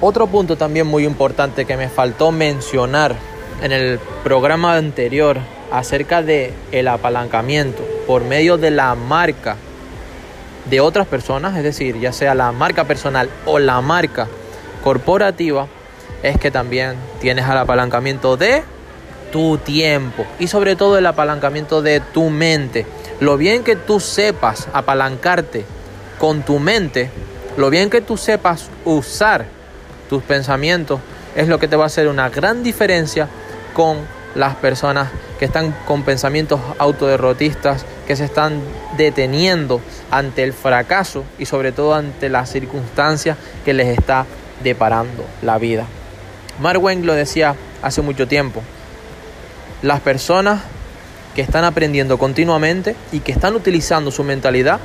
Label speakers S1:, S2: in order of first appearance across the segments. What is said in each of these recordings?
S1: Otro punto también muy importante que me faltó mencionar en el programa anterior acerca de el apalancamiento por medio de la marca de otras personas, es decir, ya sea la marca personal o la marca corporativa, es que también tienes el apalancamiento de tu tiempo y sobre todo el apalancamiento de tu mente. Lo bien que tú sepas apalancarte con tu mente, lo bien que tú sepas usar tus pensamientos es lo que te va a hacer una gran diferencia con las personas que están con pensamientos autoderrotistas, que se están deteniendo ante el fracaso y sobre todo ante las circunstancias que les está deparando la vida. Mark lo decía hace mucho tiempo, las personas que están aprendiendo continuamente y que están utilizando su mentalidad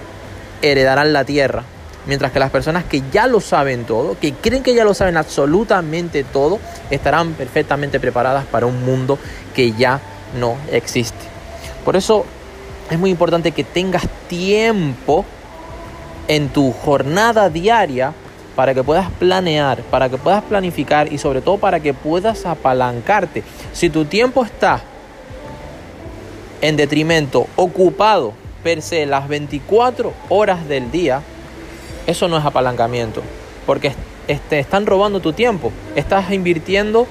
S1: heredarán la tierra Mientras que las personas que ya lo saben todo, que creen que ya lo saben absolutamente todo, estarán perfectamente preparadas para un mundo que ya no existe. Por eso es muy importante que tengas tiempo en tu jornada diaria para que puedas planear, para que puedas planificar y sobre todo para que puedas apalancarte. Si tu tiempo está en detrimento, ocupado per se las 24 horas del día, eso no es apalancamiento, porque este, están robando tu tiempo. Estás invirtiendo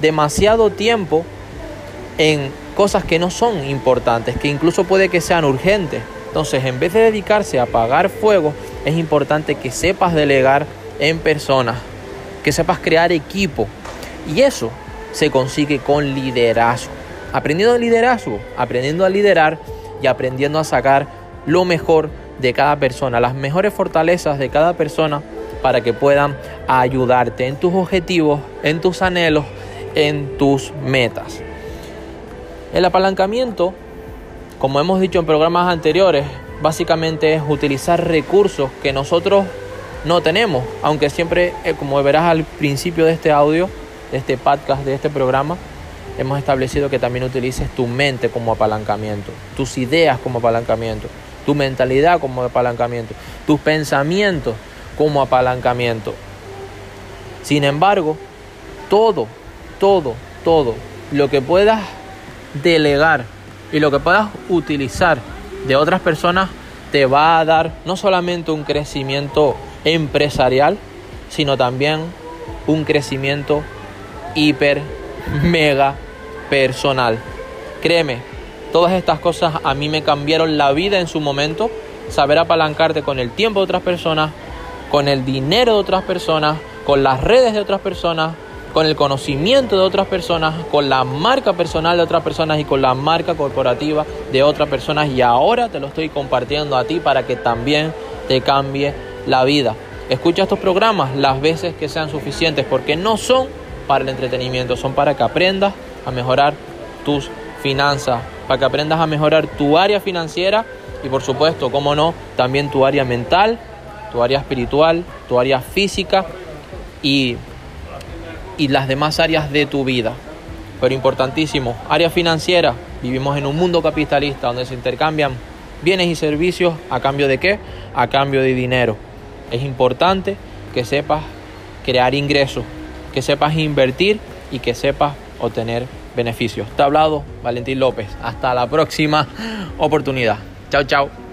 S1: demasiado tiempo en cosas que no son importantes, que incluso puede que sean urgentes. Entonces, en vez de dedicarse a apagar fuego, es importante que sepas delegar en personas, que sepas crear equipo. Y eso se consigue con liderazgo. Aprendiendo liderazgo, aprendiendo a liderar y aprendiendo a sacar lo mejor de cada persona, las mejores fortalezas de cada persona para que puedan ayudarte en tus objetivos, en tus anhelos, en tus metas. El apalancamiento, como hemos dicho en programas anteriores, básicamente es utilizar recursos que nosotros no tenemos, aunque siempre, eh, como verás al principio de este audio, de este podcast, de este programa, hemos establecido que también utilices tu mente como apalancamiento, tus ideas como apalancamiento tu mentalidad como apalancamiento, tus pensamientos como apalancamiento. Sin embargo, todo, todo, todo lo que puedas delegar y lo que puedas utilizar de otras personas te va a dar no solamente un crecimiento empresarial, sino también un crecimiento hiper, mega personal. Créeme, Todas estas cosas a mí me cambiaron la vida en su momento. Saber apalancarte con el tiempo de otras personas, con el dinero de otras personas, con las redes de otras personas, con el conocimiento de otras personas, con la marca personal de otras personas y con la marca corporativa de otras personas. Y ahora te lo estoy compartiendo a ti para que también te cambie la vida. Escucha estos programas las veces que sean suficientes porque no son para el entretenimiento, son para que aprendas a mejorar tus finanzas, para que aprendas a mejorar tu área financiera y por supuesto, como no, también tu área mental, tu área espiritual, tu área física y, y las demás áreas de tu vida. Pero importantísimo, área financiera, vivimos en un mundo capitalista donde se intercambian bienes y servicios a cambio de qué? A cambio de dinero. Es importante que sepas crear ingresos, que sepas invertir y que sepas obtener beneficios. Te ha hablado Valentín López. Hasta la próxima oportunidad. Chao, chao.